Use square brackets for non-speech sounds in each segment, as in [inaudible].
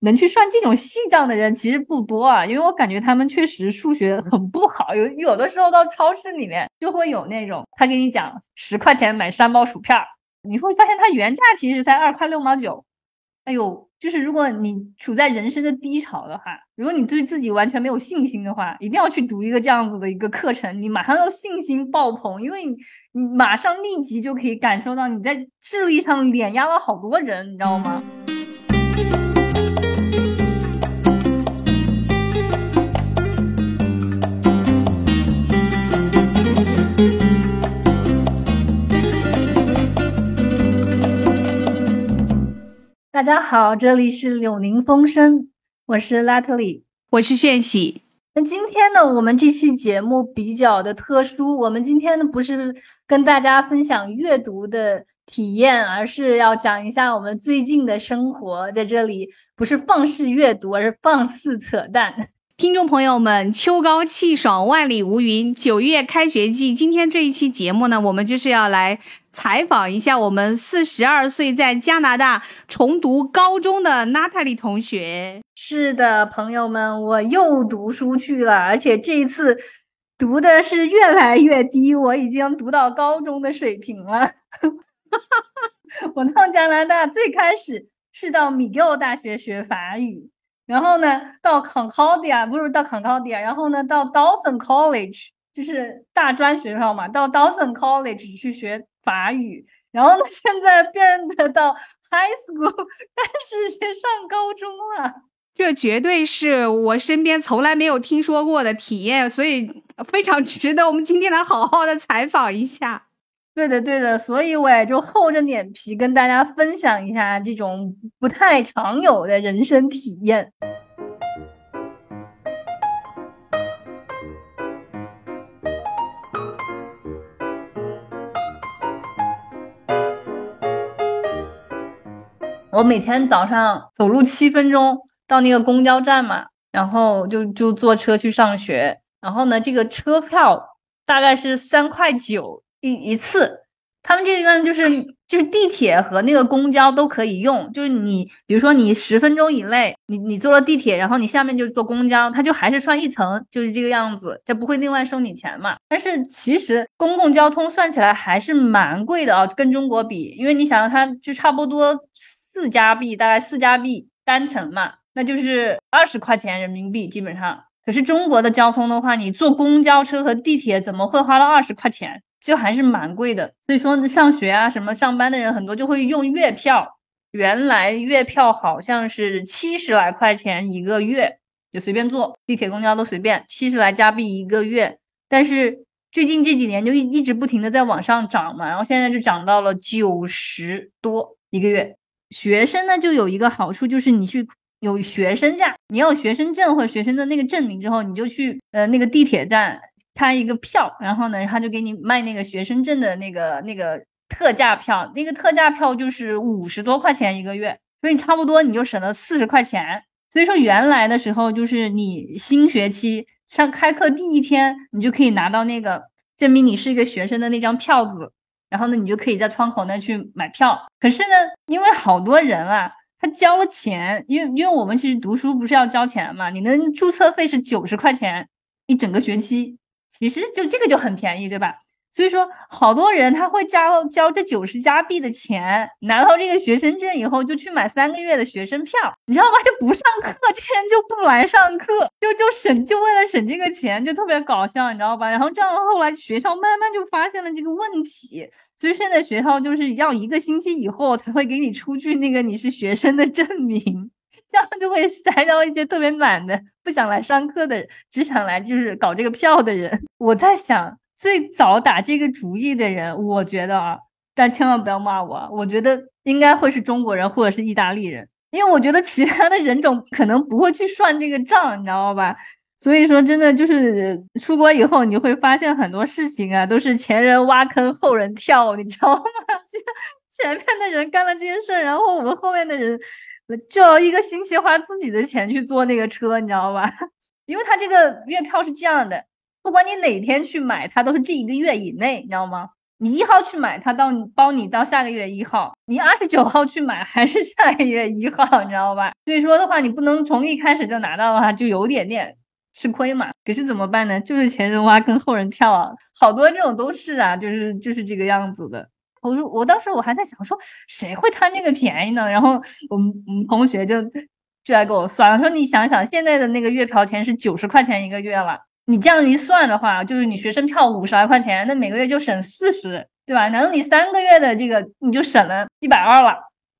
能去算这种细账的人其实不多啊，因为我感觉他们确实数学很不好，有有的时候到超市里面就会有那种他给你讲十块钱买三包薯片儿，你会发现它原价其实才二块六毛九。哎呦，就是如果你处在人生的低潮的话，如果你对自己完全没有信心的话，一定要去读一个这样子的一个课程，你马上要信心爆棚，因为你马上立即就可以感受到你在智力上碾压了好多人，你知道吗？大家好，这里是柳林风声，我是拉特里，我是炫喜。那今天呢，我们这期节目比较的特殊，我们今天呢不是跟大家分享阅读的体验，而是要讲一下我们最近的生活。在这里不是放肆阅读，而是放肆扯淡。听众朋友们，秋高气爽，万里无云，九月开学季。今天这一期节目呢，我们就是要来采访一下我们四十二岁在加拿大重读高中的娜塔莉同学。是的，朋友们，我又读书去了，而且这一次读的是越来越低，我已经读到高中的水平了。[laughs] 我到加拿大最开始是到米格尔大学学法语。然后呢，到 Concordia 不是到 Concordia，然后呢，到 Dawson College 就是大专学校嘛，到 Dawson College 去学法语。然后呢，现在变得到 High School [laughs] 但是先上高中了。这绝对是我身边从来没有听说过的体验，所以非常值得我们今天来好好的采访一下。对的，对的，所以我也就厚着脸皮跟大家分享一下这种不太常有的人生体验。我每天早上走路七分钟到那个公交站嘛，然后就就坐车去上学，然后呢，这个车票大概是三块九。一一次，他们这地方就是就是地铁和那个公交都可以用，就是你比如说你十分钟以内，你你坐了地铁，然后你下面就坐公交，它就还是算一层，就是这个样子，它不会另外收你钱嘛。但是其实公共交通算起来还是蛮贵的啊，跟中国比，因为你想它就差不多四加币，大概四加币单程嘛，那就是二十块钱人民币基本上。可是中国的交通的话，你坐公交车和地铁怎么会花到二十块钱？就还是蛮贵的，所以说上学啊什么上班的人很多就会用月票。原来月票好像是七十来块钱一个月，就随便坐地铁、公交都随便，七十来加币一个月。但是最近这几年就一一直不停的在往上涨嘛，然后现在就涨到了九十多一个月。学生呢就有一个好处，就是你去有学生价，你要学生证或者学生的那个证明之后，你就去呃那个地铁站。开一个票，然后呢，他就给你卖那个学生证的那个那个特价票，那个特价票就是五十多块钱一个月，所以你差不多你就省了四十块钱。所以说原来的时候，就是你新学期上开课第一天，你就可以拿到那个证明你是一个学生的那张票子，然后呢，你就可以在窗口那去买票。可是呢，因为好多人啊，他交了钱，因为因为我们其实读书不是要交钱嘛，你的注册费是九十块钱一整个学期。其实就这个就很便宜，对吧？所以说，好多人他会交交这九十加币的钱，拿到这个学生证以后，就去买三个月的学生票，你知道吗？就不上课，这些人就不来上课，就就省，就为了省这个钱，就特别搞笑，你知道吧？然后这样后来学校慢慢就发现了这个问题，所以现在学校就是要一个星期以后才会给你出具那个你是学生的证明。这样就会塞到一些特别懒的、不想来上课的人、只想来就是搞这个票的人。我在想，最早打这个主意的人，我觉得啊，但千万不要骂我，我觉得应该会是中国人或者是意大利人，因为我觉得其他的人种可能不会去算这个账，你知道吧？所以说，真的就是出国以后，你会发现很多事情啊，都是前人挖坑，后人跳，你知道吗？[laughs] 就前面的人干了这件事，然后我们后面的人。就要一个星期花自己的钱去坐那个车，你知道吧？[laughs] 因为他这个月票是这样的，不管你哪天去买，它都是这一个月以内，你知道吗？你一号去买，它到包你到下个月一号；你二十九号去买，还是下个月一号，你知道吧？所以说的话，你不能从一开始就拿到的话，就有点点吃亏嘛。可是怎么办呢？就是前人挖坑后人跳啊，好多这种都是啊，就是就是这个样子的。我说我当时我还在想说，谁会贪这个便宜呢？然后我们我们同学就就来给我算了，说你想想现在的那个月票钱是九十块钱一个月了。你这样一算的话，就是你学生票五十来块钱，那每个月就省四十，对吧？难道你三个月的这个你就省了一百二了？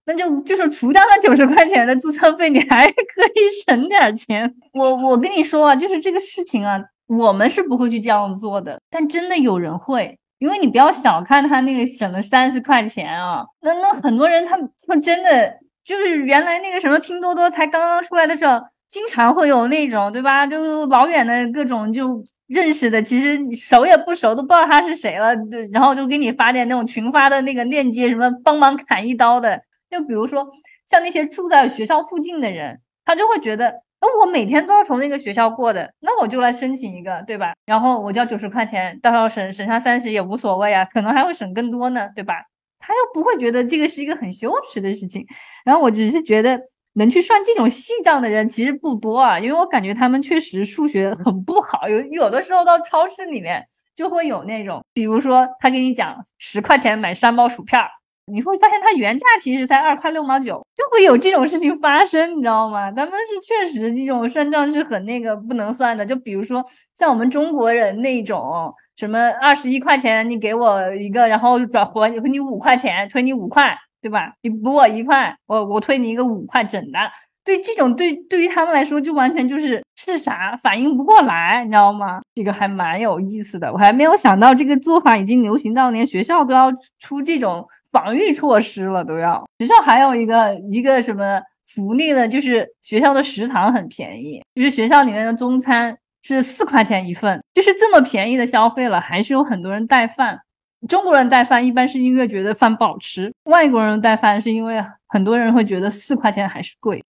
那就就是除掉那九十块钱的注册费，你还可以省点钱。我我跟你说啊，就是这个事情啊，我们是不会去这样做的，但真的有人会，因为你不要小看他那个省了三十块钱啊，那那很多人他们真的就是原来那个什么拼多多才刚刚出来的时候。经常会有那种，对吧？就老远的各种就认识的，其实熟也不熟，都不知道他是谁了。对，然后就给你发点那种群发的那个链接，什么帮忙砍一刀的。就比如说像那些住在学校附近的人，他就会觉得，那我每天都要从那个学校过的，那我就来申请一个，对吧？然后我交九十块钱，到时候省省下三十也无所谓啊，可能还会省更多呢，对吧？他又不会觉得这个是一个很羞耻的事情。然后我只是觉得。能去算这种细账的人其实不多啊，因为我感觉他们确实数学很不好。有有的时候到超市里面就会有那种，比如说他跟你讲十块钱买三包薯片儿，你会发现它原价其实才二块六毛九，就会有这种事情发生，你知道吗？他们是确实这种算账是很那个不能算的。就比如说像我们中国人那种什么二十一块钱你给我一个，然后转还回你五块钱，退你五块。对吧？你补我一块，我我退你一个五块整的。对这种对对于他们来说，就完全就是是啥反应不过来，你知道吗？这个还蛮有意思的。我还没有想到这个做法已经流行到连学校都要出这种防御措施了，都要。学校还有一个一个什么福利呢？就是学校的食堂很便宜，就是学校里面的中餐是四块钱一份，就是这么便宜的消费了，还是有很多人带饭。中国人带饭一般是因为觉得饭不好吃，外国人带饭是因为很多人会觉得四块钱还是贵。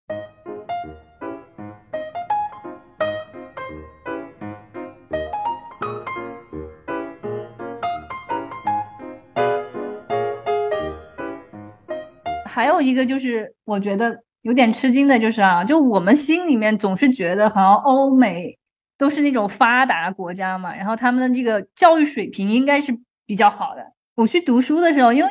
还有一个就是我觉得有点吃惊的就是啊，就我们心里面总是觉得好像欧美都是那种发达国家嘛，然后他们的这个教育水平应该是。比较好的，我去读书的时候，因为。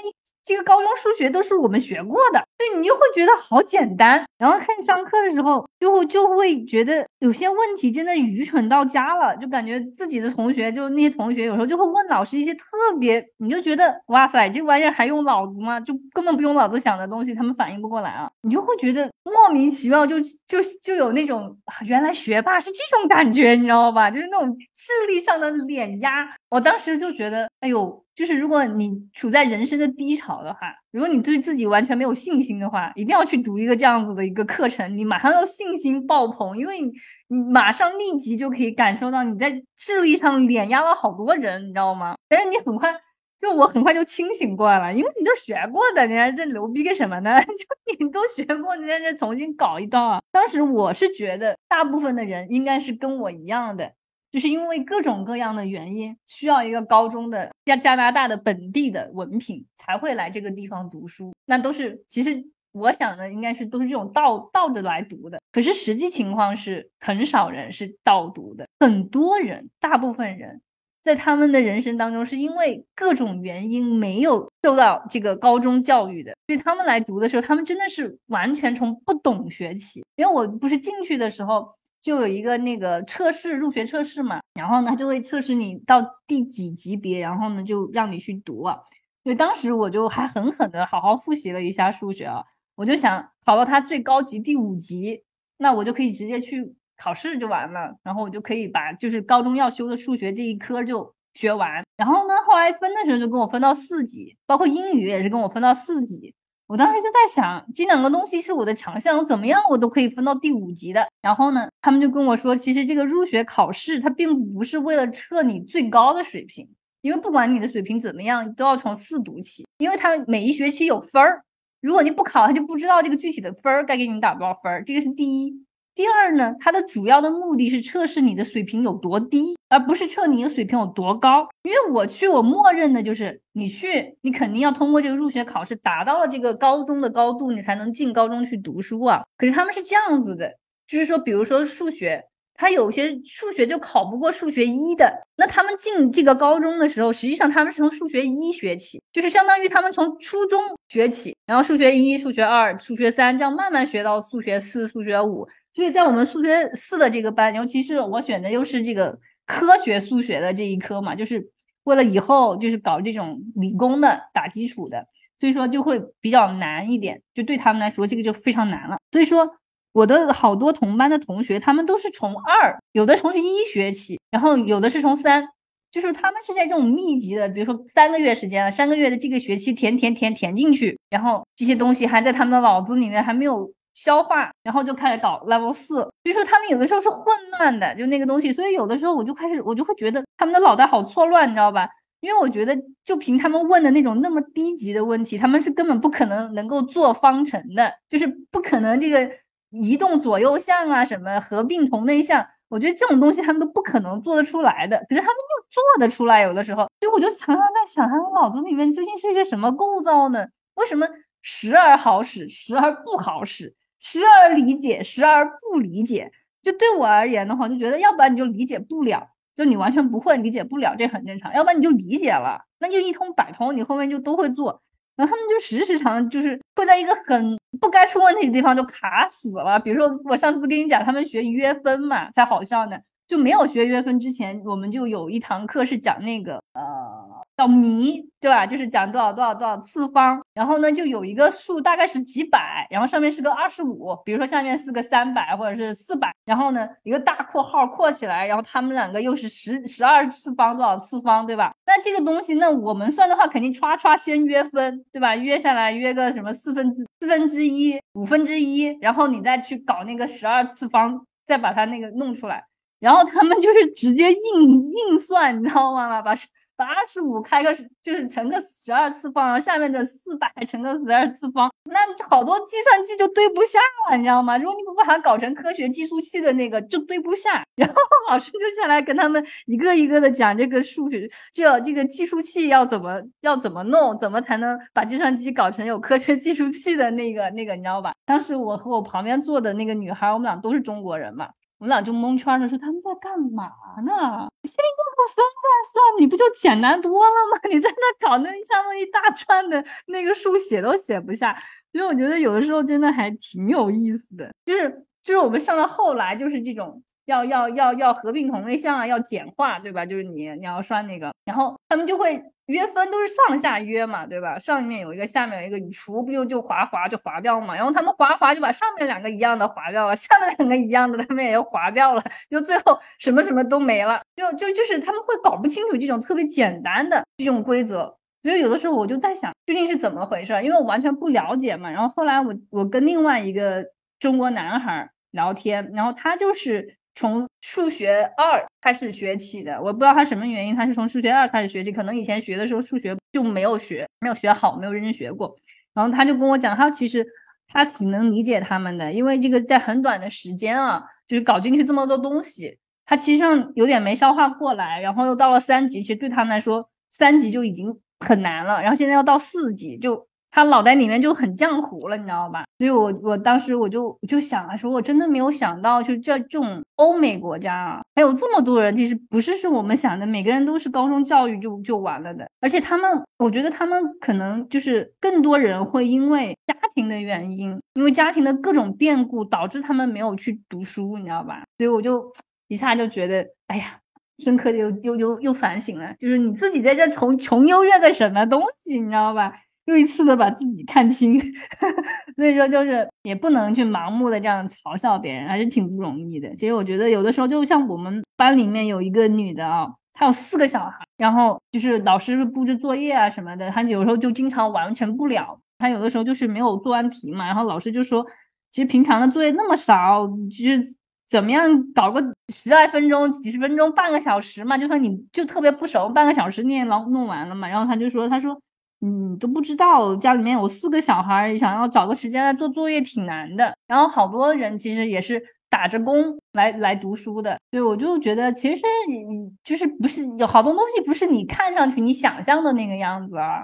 这个高中数学都是我们学过的，对你就会觉得好简单。然后看你上课的时候，就会就会觉得有些问题真的愚蠢到家了，就感觉自己的同学，就那些同学有时候就会问老师一些特别，你就觉得哇塞，这玩意儿还用脑子吗？就根本不用脑子想的东西，他们反应不过来啊！你就会觉得莫名其妙，就就就有那种原来学霸是这种感觉，你知道吧？就是那种智力上的碾压。我当时就觉得，哎呦。就是如果你处在人生的低潮的话，如果你对自己完全没有信心的话，一定要去读一个这样子的一个课程，你马上要信心爆棚，因为你你马上立即就可以感受到你在智力上碾压了好多人，你知道吗？但是你很快就我很快就清醒过来了，因为你都学过的，你还这牛逼个什么呢？[laughs] 就你都学过，你在这重新搞一道啊！当时我是觉得大部分的人应该是跟我一样的。就是因为各种各样的原因，需要一个高中的加加拿大的本地的文凭才会来这个地方读书。那都是其实我想的应该是都是这种倒倒着来读的。可是实际情况是很少人是倒读的，很多人，大部分人在他们的人生当中是因为各种原因没有受到这个高中教育的，所以他们来读的时候，他们真的是完全从不懂学起。因为我不是进去的时候。就有一个那个测试入学测试嘛，然后呢，就会测试你到第几级别，然后呢，就让你去读啊。所以当时我就还狠狠的好好复习了一下数学啊，我就想考到它最高级第五级，那我就可以直接去考试就完了，然后我就可以把就是高中要修的数学这一科就学完。然后呢，后来分的时候就跟我分到四级，包括英语也是跟我分到四级。我当时就在想，这两个东西是我的强项，怎么样我都可以分到第五级的。然后呢，他们就跟我说，其实这个入学考试它并不是为了测你最高的水平，因为不管你的水平怎么样，都要从四读起，因为他每一学期有分儿，如果你不考，他就不知道这个具体的分儿该给你打多少分儿，这个是第一。第二呢，它的主要的目的是测试你的水平有多低，而不是测你的水平有多高。因为我去，我默认的就是你去，你肯定要通过这个入学考试，达到了这个高中的高度，你才能进高中去读书啊。可是他们是这样子的，就是说，比如说数学。他有些数学就考不过数学一的，那他们进这个高中的时候，实际上他们是从数学一学起，就是相当于他们从初中学起，然后数学一、数学二、数学三这样慢慢学到数学四、数学五。所以在我们数学四的这个班，尤其是我选的又是这个科学数学的这一科嘛，就是为了以后就是搞这种理工的打基础的，所以说就会比较难一点，就对他们来说这个就非常难了。所以说。我的好多同班的同学，他们都是从二，有的从一学起，然后有的是从三，就是他们是在这种密集的，比如说三个月时间了，三个月的这个学期填填填填进去，然后这些东西还在他们的脑子里面还没有消化，然后就开始搞 level 四，就说他们有的时候是混乱的，就那个东西，所以有的时候我就开始我就会觉得他们的脑袋好错乱，你知道吧？因为我觉得就凭他们问的那种那么低级的问题，他们是根本不可能能够做方程的，就是不可能这个。移动左右向啊，什么合并同类项，我觉得这种东西他们都不可能做得出来的。可是他们又做得出来，有的时候，所以我就常常在想，他们脑子里面究竟是一个什么构造呢？为什么时而好使，时而不好使，时而理解，时而不理解？就对我而言的话，就觉得要不然你就理解不了，就你完全不会理解不了，这很正常；要不然你就理解了，那就一通百通，你后面就都会做。然后他们就时时常就是会在一个很不该出问题的地方就卡死了。比如说我上次不跟你讲，他们学约分嘛，才好笑呢。就没有学约分之前，我们就有一堂课是讲那个呃。叫弥，对吧？就是讲多少多少多少次方，然后呢，就有一个数大概是几百，然后上面是个二十五，比如说下面是个三百或者是四百，然后呢，一个大括号括起来，然后他们两个又是十十二次方多少次方，对吧？那这个东西，那我们算的话，肯定歘歘先约分，对吧？约下来约个什么四分之四分之一、五分之一，然后你再去搞那个十二次方，再把它那个弄出来，然后他们就是直接硬硬算，你知道吗？把。把二十五开个就是乘个十二次方，然后下面的四百乘个十二次方，那好多计算机就对不下了，你知道吗？如果你不把它搞成科学计数器的那个，就对不下。然后老师就下来跟他们一个一个的讲这个数学，这这个计数器要怎么要怎么弄，怎么才能把计算机搞成有科学计数器的那个那个，你知道吧？当时我和我旁边坐的那个女孩，我们俩都是中国人嘛。我们俩就蒙圈了说他们在干嘛呢？先用个分再算，你不就简单多了吗？[laughs] 你在那搞那上面一大串的那个数写都写不下，所以我觉得有的时候真的还挺有意思的。就是就是我们上到后来就是这种要要要要合并同类项啊，要简化，对吧？就是你你要算那个，然后他们就会。约分都是上下约嘛，对吧？上面有一个，下面有一个，你除不就就划划就划掉嘛。然后他们划划就把上面两个一样的划掉了，下面两个一样的他们也要划掉了，就最后什么什么都没了。就就就是他们会搞不清楚这种特别简单的这种规则，所以有的时候我就在想究竟是怎么回事，因为我完全不了解嘛。然后后来我我跟另外一个中国男孩聊天，然后他就是。从数学二开始学起的，我不知道他什么原因，他是从数学二开始学起，可能以前学的时候数学就没有学，没有学好，没有认真学过。然后他就跟我讲，他其实他挺能理解他们的，因为这个在很短的时间啊，就是搞进去这么多东西，他其实上有点没消化过来。然后又到了三级，其实对他们来说，三级就已经很难了，然后现在要到四级就。他脑袋里面就很浆糊了，你知道吧？所以，我我当时我就就想啊，说我真的没有想到，就这这种欧美国家啊，还有这么多人，其实不是是我们想的，每个人都是高中教育就就完了的。而且他们，我觉得他们可能就是更多人会因为家庭的原因，因为家庭的各种变故导致他们没有去读书，你知道吧？所以我就一下就觉得，哎呀，深刻的又又又又反省了，就是你自己在这穷穷优越个什么东西，你知道吧？又一次的把自己看清，[laughs] 所以说就是也不能去盲目的这样嘲笑别人，还是挺不容易的。其实我觉得有的时候，就像我们班里面有一个女的啊，她有四个小孩，然后就是老师布置作业啊什么的，她有时候就经常完成不了。她有的时候就是没有做完题嘛，然后老师就说，其实平常的作业那么少，就是怎么样搞个十来分钟、几十分钟、半个小时嘛，就算你就特别不熟，半个小时你也弄弄完了嘛。然后他就说，他说。你都不知道家里面有四个小孩，想要找个时间来做作业挺难的。然后好多人其实也是打着工来来读书的，所以我就觉得其实你就是不是有好多东西不是你看上去你想象的那个样子啊。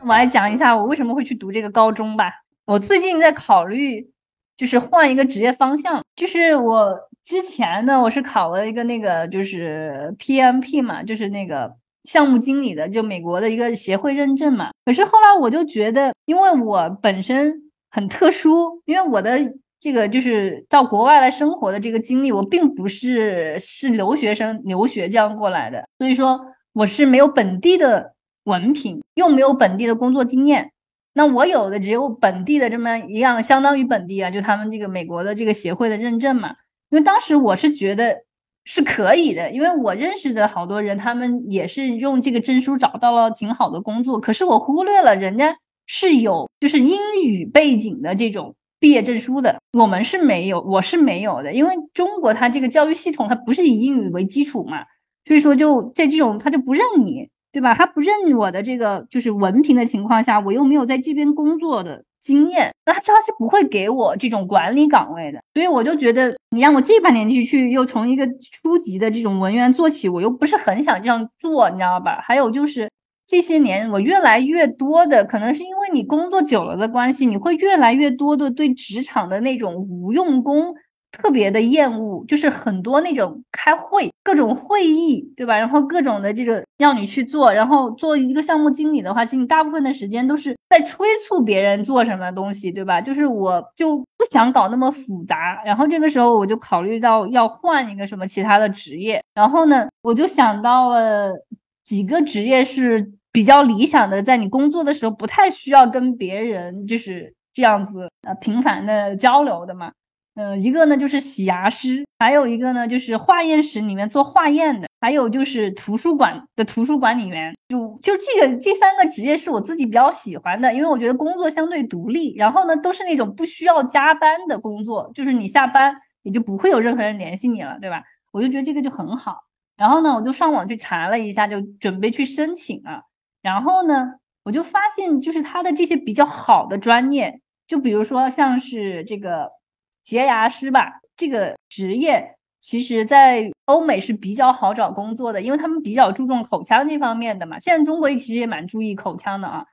我来讲一下我为什么会去读这个高中吧。我最近在考虑，就是换一个职业方向。就是我之前呢，我是考了一个那个就是 PMP 嘛，就是那个项目经理的，就美国的一个协会认证嘛。可是后来我就觉得，因为我本身很特殊，因为我的这个就是到国外来生活的这个经历，我并不是是留学生留学这样过来的，所以说我是没有本地的。文凭又没有本地的工作经验，那我有的只有本地的这么一样，相当于本地啊，就他们这个美国的这个协会的认证嘛。因为当时我是觉得是可以的，因为我认识的好多人，他们也是用这个证书找到了挺好的工作。可是我忽略了人家是有就是英语背景的这种毕业证书的，我们是没有，我是没有的，因为中国它这个教育系统它不是以英语为基础嘛，所以说就在这种他就不认你。对吧？他不认我的这个就是文凭的情况下，我又没有在这边工作的经验，那他是不会给我这种管理岗位的。所以我就觉得，你让我这半年去去，又从一个初级的这种文员做起，我又不是很想这样做，你知道吧？还有就是这些年，我越来越多的，可能是因为你工作久了的关系，你会越来越多的对职场的那种无用功。特别的厌恶，就是很多那种开会、各种会议，对吧？然后各种的这个要你去做，然后做一个项目经理的话，其实你大部分的时间都是在催促别人做什么东西，对吧？就是我就不想搞那么复杂，然后这个时候我就考虑到要换一个什么其他的职业，然后呢，我就想到了几个职业是比较理想的，在你工作的时候不太需要跟别人就是这样子呃频繁的交流的嘛。呃，一个呢就是洗牙师，还有一个呢就是化验室里面做化验的，还有就是图书馆的图书管理员。就就这个这三个职业是我自己比较喜欢的，因为我觉得工作相对独立，然后呢都是那种不需要加班的工作，就是你下班也就不会有任何人联系你了，对吧？我就觉得这个就很好。然后呢，我就上网去查了一下，就准备去申请啊。然后呢，我就发现就是他的这些比较好的专业，就比如说像是这个。洁牙师吧，这个职业其实，在欧美是比较好找工作的，因为他们比较注重口腔这方面的嘛。现在中国其实也蛮注意口腔的啊。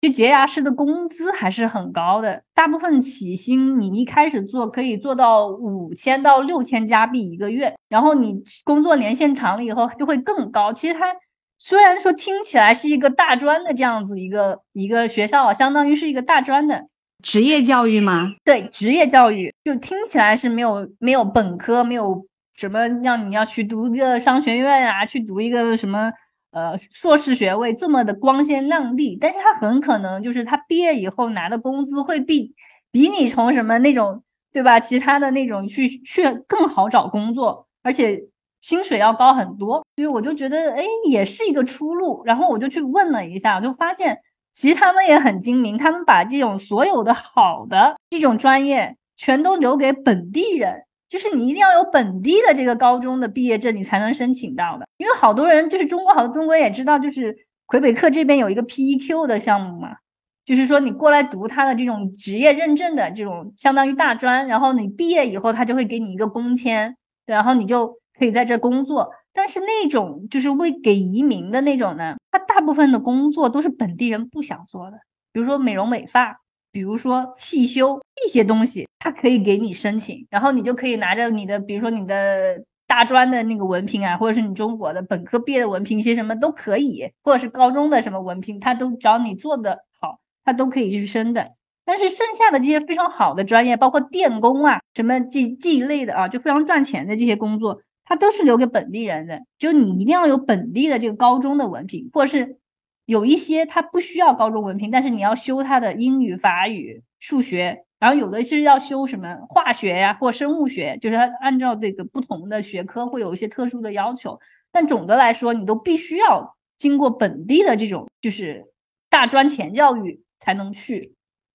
就洁牙师的工资还是很高的，大部分起薪你一开始做可以做到五千到六千加币一个月，然后你工作年限长了以后就会更高。其实它虽然说听起来是一个大专的这样子一个一个学校啊，相当于是一个大专的。职业教育吗？对，职业教育就听起来是没有没有本科，没有什么让你要去读一个商学院啊，去读一个什么呃硕士学位这么的光鲜亮丽。但是他很可能就是他毕业以后拿的工资会比比你从什么那种对吧，其他的那种去去更好找工作，而且薪水要高很多。所以我就觉得哎，也是一个出路。然后我就去问了一下，我就发现。其实他们也很精明，他们把这种所有的好的这种专业全都留给本地人，就是你一定要有本地的这个高中的毕业证，你才能申请到的。因为好多人就是中国，好多中国人也知道，就是魁北克这边有一个 PEQ 的项目嘛，就是说你过来读他的这种职业认证的这种相当于大专，然后你毕业以后他就会给你一个工签，对，然后你就可以在这工作。但是那种就是为给移民的那种呢，他大部分的工作都是本地人不想做的，比如说美容美发，比如说汽修这些东西，他可以给你申请，然后你就可以拿着你的，比如说你的大专的那个文凭啊，或者是你中国的本科毕业的文凭，一些什么都可以，或者是高中的什么文凭，他都只要你做的好，他都可以去申的。但是剩下的这些非常好的专业，包括电工啊，什么这这一类的啊，就非常赚钱的这些工作。它都是留给本地人的，就你一定要有本地的这个高中的文凭，或者是有一些它不需要高中文凭，但是你要修它的英语、法语、数学，然后有的是要修什么化学呀或生物学，就是它按照这个不同的学科会有一些特殊的要求。但总的来说，你都必须要经过本地的这种就是大专前教育才能去。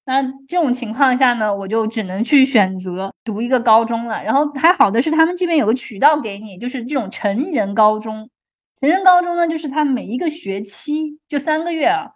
那这种情况下呢，我就只能去选择读一个高中了。然后还好的是，他们这边有个渠道给你，就是这种成人高中。成人高中呢，就是他每一个学期就三个月啊，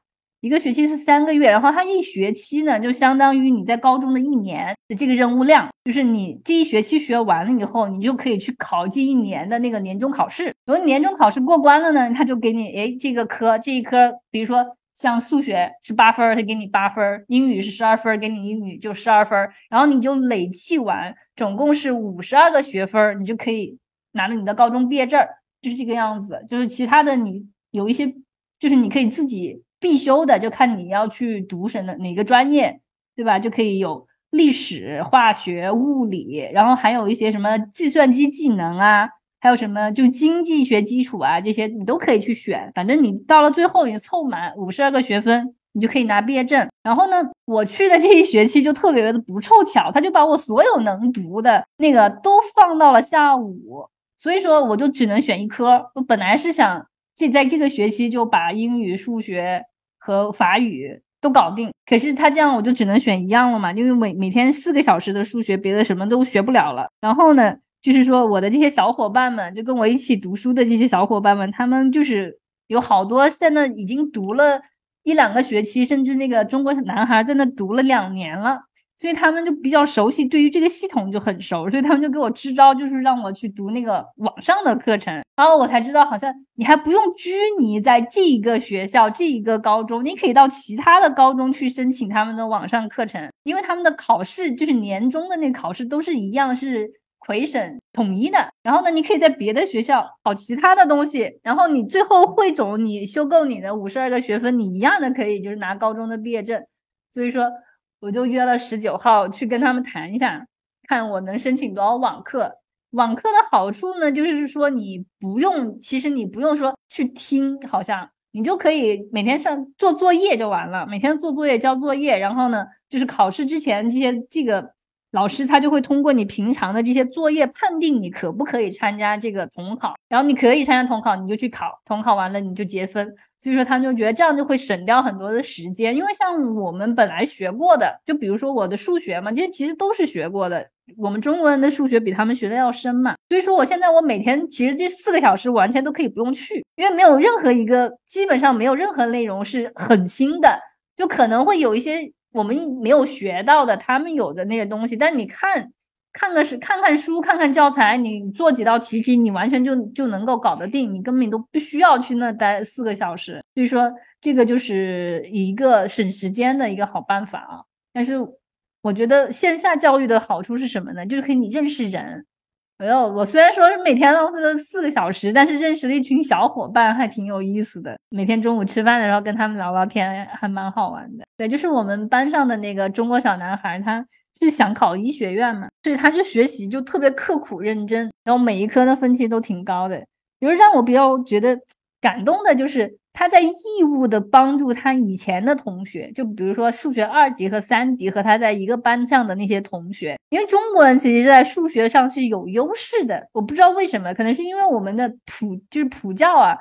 一个学期是三个月，然后他一学期呢，就相当于你在高中的一年的这个任务量，就是你这一学期学完了以后，你就可以去考这一年的那个年终考试。如果年终考试过关了呢，他就给你，哎，这个科这一科，比如说。像数学是八分，他给你八分；英语是十二分，给你英语就十二分。然后你就累计完，总共是五十二个学分，你就可以拿了你的高中毕业证，就是这个样子。就是其他的你有一些，就是你可以自己必修的，就看你要去读什么哪个专业，对吧？就可以有历史、化学、物理，然后还有一些什么计算机技能啊。还有什么就经济学基础啊，这些你都可以去选。反正你到了最后，你凑满五十二个学分，你就可以拿毕业证。然后呢，我去的这一学期就特别的不凑巧，他就把我所有能读的那个都放到了下午，所以说我就只能选一科。我本来是想这在这个学期就把英语、数学和法语都搞定，可是他这样我就只能选一样了嘛，因为每每天四个小时的数学，别的什么都学不了了。然后呢？就是说，我的这些小伙伴们，就跟我一起读书的这些小伙伴们，他们就是有好多在那已经读了一两个学期，甚至那个中国男孩在那读了两年了，所以他们就比较熟悉，对于这个系统就很熟，所以他们就给我支招，就是让我去读那个网上的课程。然后我才知道，好像你还不用拘泥在这一个学校、这一个高中，你可以到其他的高中去申请他们的网上课程，因为他们的考试就是年终的那考试都是一样，是。魁省统一的，然后呢，你可以在别的学校考其他的东西，然后你最后汇总，你修够你的五十二个学分，你一样的可以就是拿高中的毕业证。所以说，我就约了十九号去跟他们谈一下，看我能申请多少网课。网课的好处呢，就是说你不用，其实你不用说去听，好像你就可以每天上做作业就完了，每天做作业交作业，然后呢，就是考试之前这些这个。老师他就会通过你平常的这些作业判定你可不可以参加这个统考，然后你可以参加统考，你就去考，统考完了你就结分。所以说他们就觉得这样就会省掉很多的时间，因为像我们本来学过的，就比如说我的数学嘛，这些其实都是学过的。我们中国人的数学比他们学的要深嘛，所以说我现在我每天其实这四个小时完全都可以不用去，因为没有任何一个基本上没有任何内容是很新的，就可能会有一些。我们没有学到的，他们有的那些东西，但你看，看的是看看书，看看教材，你做几道题题，你完全就就能够搞得定，你根本都不需要去那待四个小时。所以说，这个就是一个省时间的一个好办法啊。但是，我觉得线下教育的好处是什么呢？就是可以你认识人。没有，我虽然说是每天浪费了四个小时，但是认识了一群小伙伴，还挺有意思的。每天中午吃饭的时候跟他们聊聊天，还蛮好玩的。对，就是我们班上的那个中国小男孩，他是想考医学院嘛，所以他就学习就特别刻苦认真，然后每一科的分期都挺高的。比如让我比较觉得感动的就是。他在义务的帮助他以前的同学，就比如说数学二级和三级和他在一个班上的那些同学，因为中国人其实在数学上是有优势的。我不知道为什么，可能是因为我们的普就是普教啊，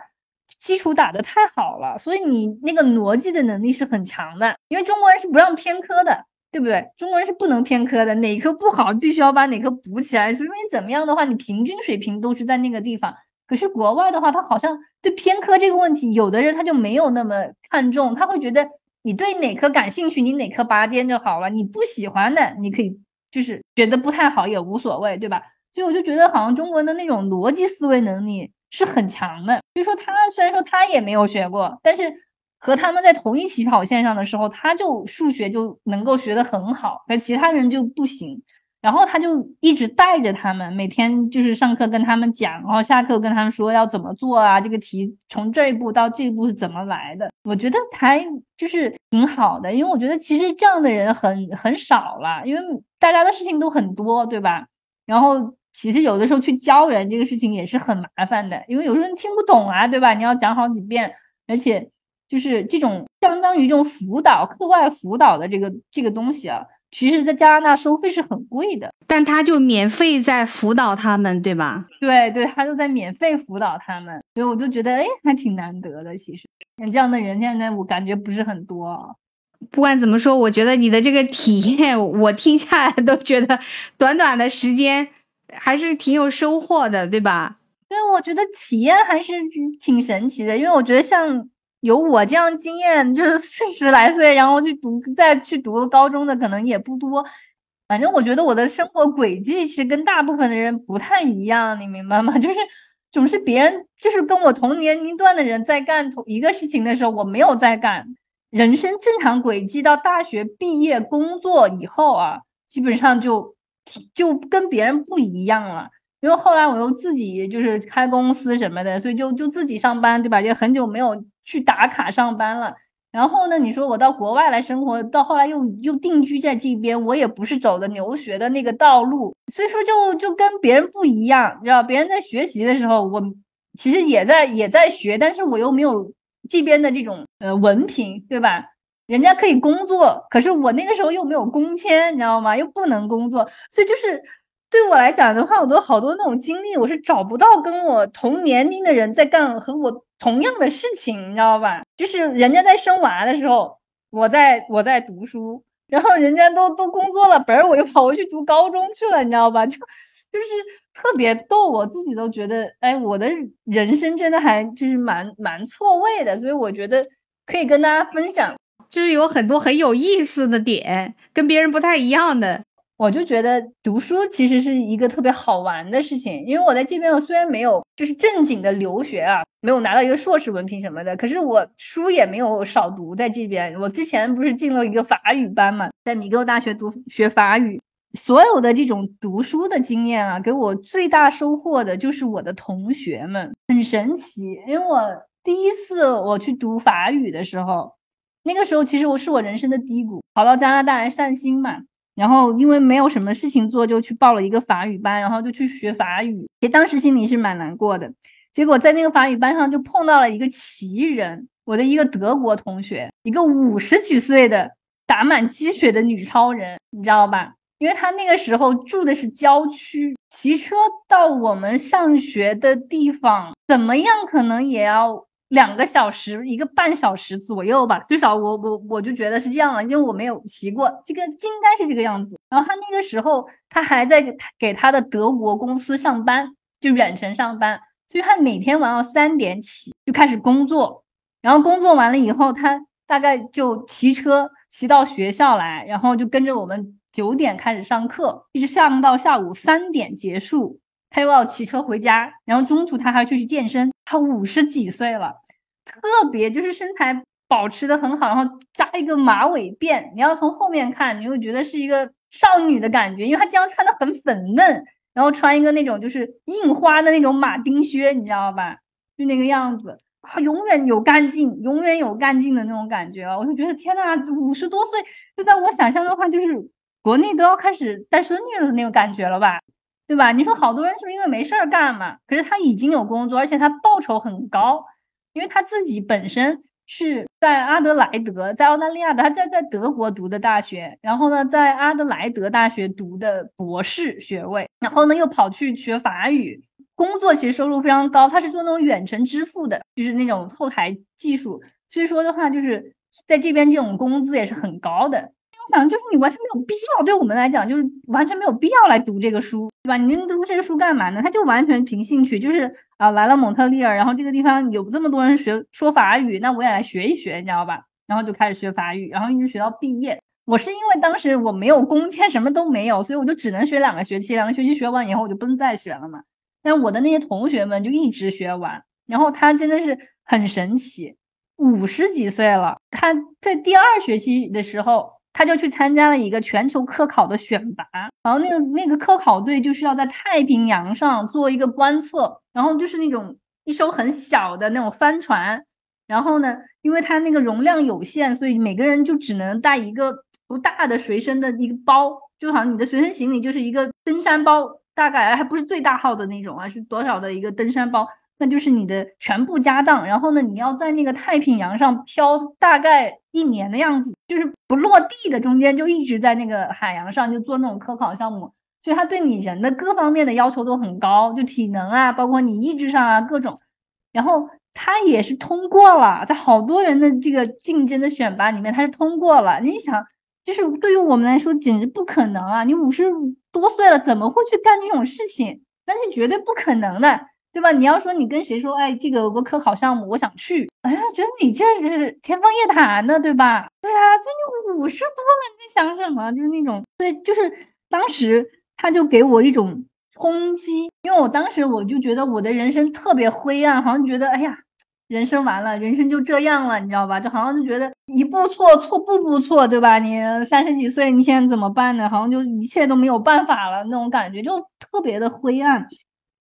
基础打得太好了，所以你那个逻辑的能力是很强的。因为中国人是不让偏科的，对不对？中国人是不能偏科的，哪科不好必须要把哪科补起来，所以你怎么样的话，你平均水平都是在那个地方。可是国外的话，他好像对偏科这个问题，有的人他就没有那么看重，他会觉得你对哪科感兴趣，你哪科拔尖就好了，你不喜欢的，你可以就是觉得不太好也无所谓，对吧？所以我就觉得好像中国人的那种逻辑思维能力是很强的。比如说他虽然说他也没有学过，但是和他们在同一起跑线上的时候，他就数学就能够学得很好，但其他人就不行。然后他就一直带着他们，每天就是上课跟他们讲，然后下课跟他们说要怎么做啊，这个题从这一步到这一步是怎么来的。我觉得还就是挺好的，因为我觉得其实这样的人很很少了，因为大家的事情都很多，对吧？然后其实有的时候去教人这个事情也是很麻烦的，因为有时候你听不懂啊，对吧？你要讲好几遍，而且就是这种相当于这种辅导课外辅导的这个这个东西啊。其实，在加拿大收费是很贵的，但他就免费在辅导他们，对吧？对对，他就在免费辅导他们，所以我就觉得，哎，还挺难得的。其实像这样的人，现在我感觉不是很多。不管怎么说，我觉得你的这个体验，我听下来都觉得短短的时间还是挺有收获的，对吧？对，我觉得体验还是挺神奇的，因为我觉得像有我这样经验，就是四十来岁，然后去读再去读高中的可能也不多。反正我觉得我的生活轨迹其实跟大部分的人不太一样，你明白吗？[laughs] 就是总是别人就是跟我同年龄段的人在干同一个事情的时候，我没有在干。人生正常轨迹到大学毕业工作以后啊，基本上就就跟别人不一样了。因为后来我又自己就是开公司什么的，所以就就自己上班，对吧？也很久没有去打卡上班了。然后呢，你说我到国外来生活，到后来又又定居在这边，我也不是走的留学的那个道路，所以说就就跟别人不一样，你知道？别人在学习的时候，我其实也在也在学，但是我又没有。这边的这种呃文凭，对吧？人家可以工作，可是我那个时候又没有工签，你知道吗？又不能工作，所以就是对我来讲的话，我都好多那种经历，我是找不到跟我同年龄的人在干和我同样的事情，你知道吧？就是人家在生娃的时候，我在我在读书，然后人家都都工作了，本儿我又跑回去读高中去了，你知道吧？[laughs] 就。就是特别逗，我自己都觉得，哎，我的人生真的还就是蛮蛮错位的，所以我觉得可以跟大家分享，就是有很多很有意思的点，跟别人不太一样的。我就觉得读书其实是一个特别好玩的事情，因为我在这边，我虽然没有就是正经的留学啊，没有拿到一个硕士文凭什么的，可是我书也没有少读，在这边，我之前不是进了一个法语班嘛，在米格大学读学法语。所有的这种读书的经验啊，给我最大收获的就是我的同学们，很神奇。因为我第一次我去读法语的时候，那个时候其实我是我人生的低谷，跑到加拿大来散心嘛。然后因为没有什么事情做，就去报了一个法语班，然后就去学法语。其实当时心里是蛮难过的。结果在那个法语班上就碰到了一个奇人，我的一个德国同学，一个五十几岁的打满鸡血的女超人，你知道吧？因为他那个时候住的是郊区，骑车到我们上学的地方，怎么样可能也要两个小时，一个半小时左右吧。最少我我我就觉得是这样了，因为我没有骑过，这个应该是这个样子。然后他那个时候他还在给他的德国公司上班，就远程上班，所以他每天晚上三点起就开始工作，然后工作完了以后，他大概就骑车骑到学校来，然后就跟着我们。九点开始上课，一直上到下午三点结束，他又要骑车回家，然后中途他还去去健身。他五十几岁了，特别就是身材保持的很好，然后扎一个马尾辫，你要从后面看，你会觉得是一个少女的感觉，因为她经常穿的很粉嫩，然后穿一个那种就是印花的那种马丁靴，你知道吧？就那个样子，啊，永远有干劲，永远有干劲的那种感觉啊！我就觉得天呐，五十多岁，就在我想象的话，就是。国内都要开始带孙女的那个感觉了吧，对吧？你说好多人是不是因为没事儿干嘛？可是他已经有工作，而且他报酬很高，因为他自己本身是在阿德莱德，在澳大利亚的，他在在德国读的大学，然后呢，在阿德莱德大学读的博士学位，然后呢又跑去学法语，工作其实收入非常高，他是做那种远程支付的，就是那种后台技术，所以说的话，就是在这边这种工资也是很高的。我想就是你完全没有必要，对我们来讲就是完全没有必要来读这个书，对吧？您读这个书干嘛呢？他就完全凭兴趣，就是啊来了蒙特利尔，然后这个地方有这么多人学说法语，那我也来学一学，你知道吧？然后就开始学法语，然后一直学到毕业。我是因为当时我没有工签，什么都没有，所以我就只能学两个学期，两个学期学完以后我就不能再学了嘛。但我的那些同学们就一直学完，然后他真的是很神奇，五十几岁了，他在第二学期的时候。他就去参加了一个全球科考的选拔，然后那个那个科考队就是要在太平洋上做一个观测，然后就是那种一艘很小的那种帆船，然后呢，因为它那个容量有限，所以每个人就只能带一个不大的随身的一个包，就好像你的随身行李就是一个登山包，大概还不是最大号的那种啊，是多少的一个登山包。那就是你的全部家当，然后呢，你要在那个太平洋上漂大概一年的样子，就是不落地的，中间就一直在那个海洋上就做那种科考项目，所以他对你人的各方面的要求都很高，就体能啊，包括你意志上啊，各种。然后他也是通过了，在好多人的这个竞争的选拔里面，他是通过了。你想，就是对于我们来说简直不可能啊！你五十多岁了，怎么会去干这种事情？那是绝对不可能的。对吧？你要说你跟谁说，哎，这个有个科考项目，我想去，哎呀，觉得你这是天方夜谭呢，对吧？对啊，就你五十多了，你在想什么？就是那种，对，就是当时他就给我一种冲击，因为我当时我就觉得我的人生特别灰暗，好像觉得，哎呀，人生完了，人生就这样了，你知道吧？就好像就觉得一步错，错步步错，对吧？你三十几岁，你现在怎么办呢？好像就一切都没有办法了，那种感觉就特别的灰暗。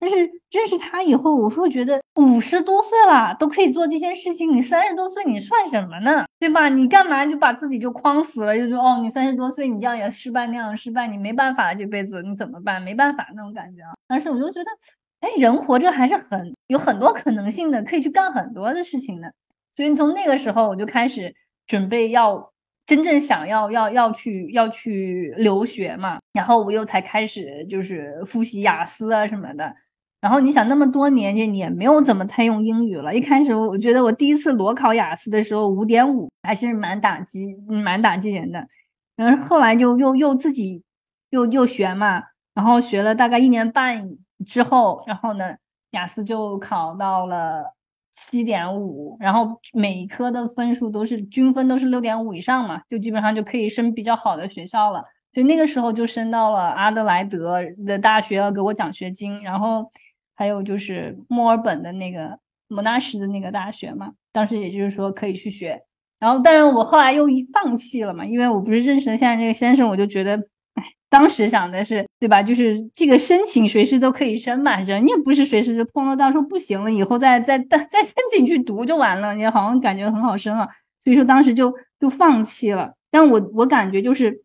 但是认识他以后，我会觉得五十多岁了都可以做这些事情，你三十多岁你算什么呢？对吧？你干嘛就把自己就框死了？就说哦，你三十多岁你这样也失败那样失败，你没办法这辈子你怎么办？没办法那种感觉啊。但是我就觉得，哎，人活着还是很有很多可能性的，可以去干很多的事情的。所以从那个时候我就开始准备要真正想要要要去要去留学嘛，然后我又才开始就是复习雅思啊什么的。然后你想那么多年，就你也没有怎么太用英语了。一开始我我觉得我第一次裸考雅思的时候五点五还是蛮打击，蛮打击人的。然后后来就又又自己又又学嘛，然后学了大概一年半之后，然后呢雅思就考到了七点五，然后每一科的分数都是均分都是六点五以上嘛，就基本上就可以升比较好的学校了。所以那个时候就升到了阿德莱德的大学，要给我奖学金，然后。还有就是墨尔本的那个莫纳什的那个大学嘛，当时也就是说可以去学，然后但是我后来又放弃了嘛，因为我不是认识了现在这个先生，我就觉得，哎，当时想的是，对吧？就是这个申请随时都可以申嘛，人也不是随时就碰到，到时候不行了以后再再再再申请去读就完了，你好像感觉很好申啊，所以说当时就就放弃了。但我我感觉就是。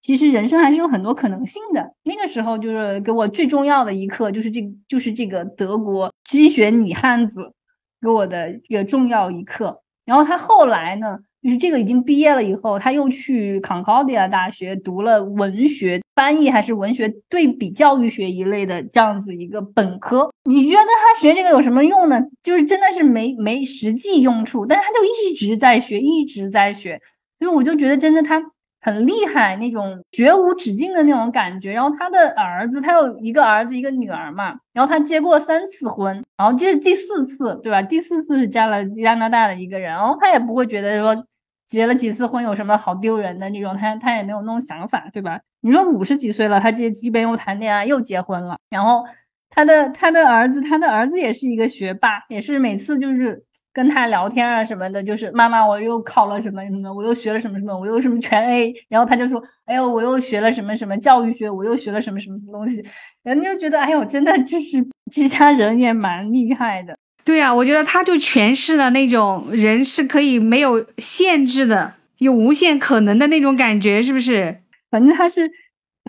其实人生还是有很多可能性的。那个时候就是给我最重要的一课，就是这，就是这个德国积雪女汉子给我的这个重要一课。然后他后来呢，就是这个已经毕业了以后，他又去康考迪亚大学读了文学翻译还是文学对比教育学一类的这样子一个本科。你觉得他学这个有什么用呢？就是真的是没没实际用处，但是他就一直在学，一直在学。所以我就觉得真的他。很厉害那种绝无止境的那种感觉，然后他的儿子，他有一个儿子一个女儿嘛，然后他结过三次婚，然后这是第四次，对吧？第四次是嫁了加拿大的一个人，然后他也不会觉得说结了几次婚有什么好丢人的那种，他他也没有那种想法，对吧？你说五十几岁了，他这即便又谈恋爱又结婚了，然后他的他的儿子，他的儿子也是一个学霸，也是每次就是。跟他聊天啊什么的，就是妈妈，我又考了什么什么，我又学了什么什么，我又什么全 A，然后他就说，哎呦，我又学了什么什么教育学，我又学了什么什么东西，人家就觉得，哎呦，真的就是这家人也蛮厉害的。对呀，我觉得他就诠释了那种人是可以没有限制的，有无限可能的那种感觉，是不是？反正他是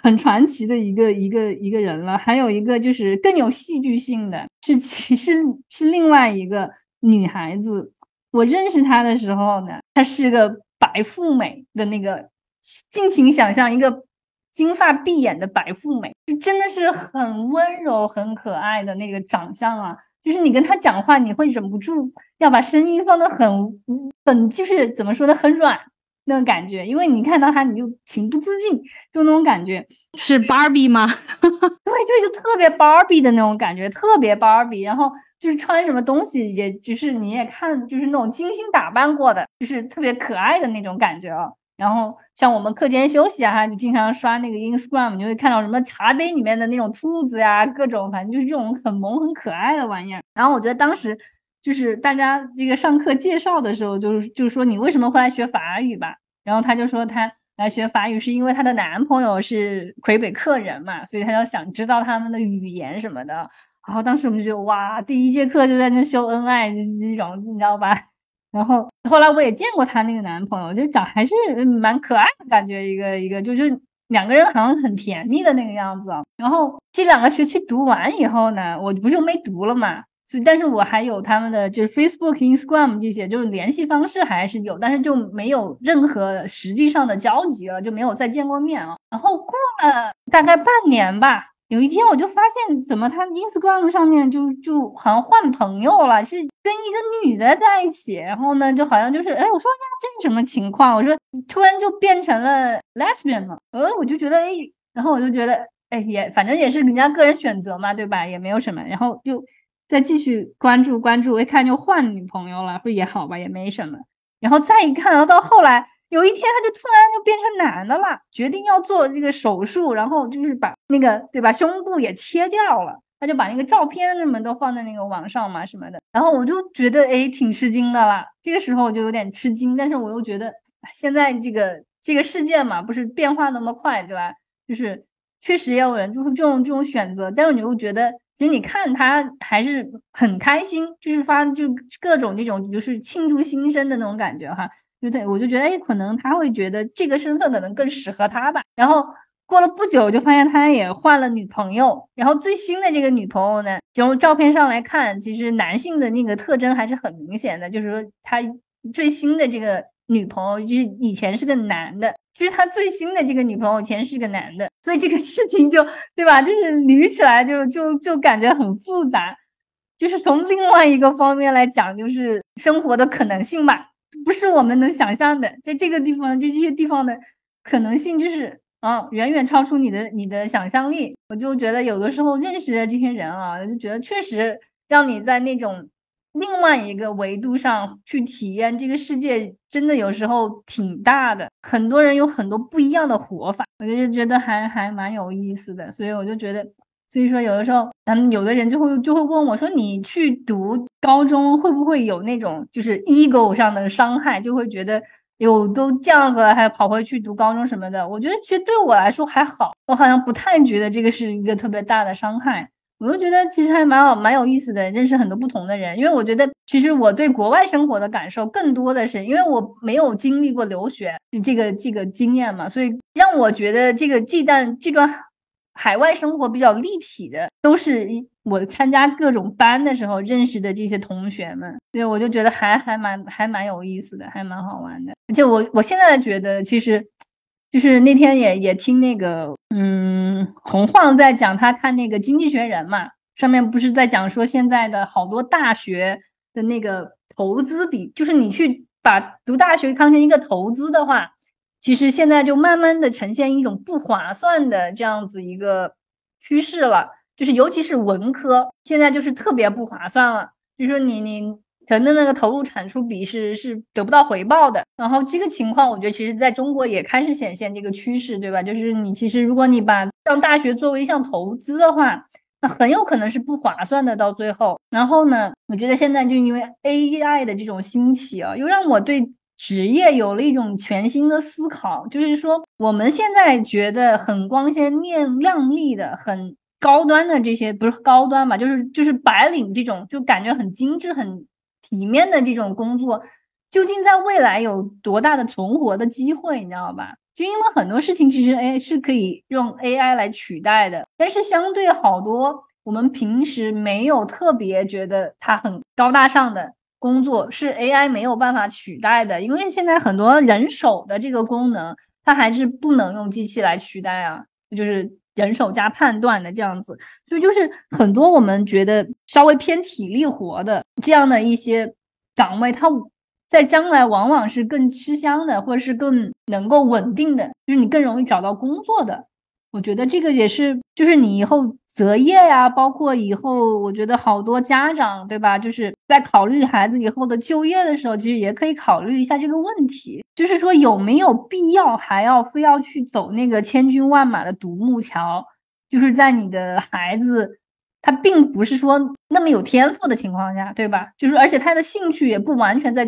很传奇的一个一个一个人了。还有一个就是更有戏剧性的是，其实是另外一个。女孩子，我认识她的时候呢，她是个白富美的那个，尽情想象一个金发碧眼的白富美，就真的是很温柔、很可爱的那个长相啊。就是你跟她讲话，你会忍不住要把声音放的很很，就是怎么说呢，很软那种感觉。因为你看到她，你就情不自禁，就那种感觉。是芭比吗？[laughs] 对对，就特别芭比的那种感觉，特别芭比。然后。就是穿什么东西，也就是你也看，就是那种精心打扮过的，就是特别可爱的那种感觉啊。然后像我们课间休息啊，就经常刷那个 Instagram，你会看到什么茶杯里面的那种兔子呀，各种反正就是这种很萌很可爱的玩意儿。然后我觉得当时就是大家这个上课介绍的时候，就是就是说你为什么会来学法语吧？然后他就说他来学法语是因为她的男朋友是魁北克人嘛，所以他要想知道他们的语言什么的。然后当时我们就觉得哇，第一节课就在那秀恩爱，这这种你知道吧？然后后来我也见过她那个男朋友，就长还是蛮可爱的感觉，一个一个就是两个人好像很甜蜜的那个样子。然后这两个学期读完以后呢，我不就没读了嘛，所以但是我还有他们的就是 Facebook、Instagram 这些，就是联系方式还是有，但是就没有任何实际上的交集了，就没有再见过面了。然后过了大概半年吧。有一天我就发现，怎么他 Instagram 上面就就好像换朋友了，是跟一个女的在一起，然后呢，就好像就是，哎，我说呀，这是什么情况？我说突然就变成了 lesbian 了，呃，我就觉得，哎，然后我就觉得，哎，也反正也是人家个人选择嘛，对吧？也没有什么，然后就再继续关注关注，一看就换女朋友了，不也好吧，也没什么，然后再一看，然后到后来。有一天，他就突然就变成男的了，决定要做这个手术，然后就是把那个对吧胸部也切掉了，他就把那个照片什么都放在那个网上嘛什么的，然后我就觉得哎挺吃惊的啦，这个时候我就有点吃惊，但是我又觉得现在这个这个世界嘛不是变化那么快对吧？就是确实也有人就是这种这种选择，但是你又觉得其实你看他还是很开心，就是发就各种这种就是庆祝新生的那种感觉哈。就对，我就觉得，哎，可能他会觉得这个身份可能更适合他吧。然后过了不久，就发现他也换了女朋友。然后最新的这个女朋友呢，从照片上来看，其实男性的那个特征还是很明显的。就是说，他最新的这个女朋友就是以前是个男的，就是他最新的这个女朋友以前是个男的，所以这个事情就对吧？就是捋起来就就就感觉很复杂。就是从另外一个方面来讲，就是生活的可能性吧。不是我们能想象的，在这个地方，就这些地方的可能性，就是啊，远远超出你的你的想象力。我就觉得有的时候认识的这些人啊，就觉得确实让你在那种另外一个维度上去体验这个世界，真的有时候挺大的。很多人有很多不一样的活法，我就觉得还还蛮有意思的。所以我就觉得。所以说，有的时候，咱们有的人就会就会问我说：“你去读高中会不会有那种就是 ego 上的伤害？就会觉得有都这样子了，还跑回去读高中什么的？”我觉得其实对我来说还好，我好像不太觉得这个是一个特别大的伤害。我就觉得其实还蛮好，蛮有意思的，认识很多不同的人。因为我觉得其实我对国外生活的感受更多的是，因为我没有经历过留学这个这个经验嘛，所以让我觉得这个这段这段。海外生活比较立体的，都是我参加各种班的时候认识的这些同学们，对，我就觉得还还蛮还蛮有意思的，还蛮好玩的。而且我我现在觉得，其实就是那天也也听那个嗯洪晃在讲，他看那个《经济学人》嘛，上面不是在讲说现在的好多大学的那个投资比，就是你去把读大学看成一个投资的话。其实现在就慢慢的呈现一种不划算的这样子一个趋势了，就是尤其是文科，现在就是特别不划算了。就是说你你人的那个投入产出比是是得不到回报的。然后这个情况，我觉得其实在中国也开始显现这个趋势，对吧？就是你其实如果你把上大学作为一项投资的话，那很有可能是不划算的到最后。然后呢，我觉得现在就因为 AI 的这种兴起啊，又让我对。职业有了一种全新的思考，就是说我们现在觉得很光鲜亮亮丽的、很高端的这些，不是高端吧，就是就是白领这种，就感觉很精致、很体面的这种工作，究竟在未来有多大的存活的机会？你知道吧？就因为很多事情其实 A 是可以用 AI 来取代的，但是相对好多我们平时没有特别觉得它很高大上的。工作是 AI 没有办法取代的，因为现在很多人手的这个功能，它还是不能用机器来取代啊，就是人手加判断的这样子。所以就是很多我们觉得稍微偏体力活的这样的一些岗位，它在将来往往是更吃香的，或者是更能够稳定的，就是你更容易找到工作的。我觉得这个也是，就是你以后。择业呀，包括以后，我觉得好多家长，对吧？就是在考虑孩子以后的就业的时候，其实也可以考虑一下这个问题，就是说有没有必要还要非要去走那个千军万马的独木桥？就是在你的孩子他并不是说那么有天赋的情况下，对吧？就是而且他的兴趣也不完全在。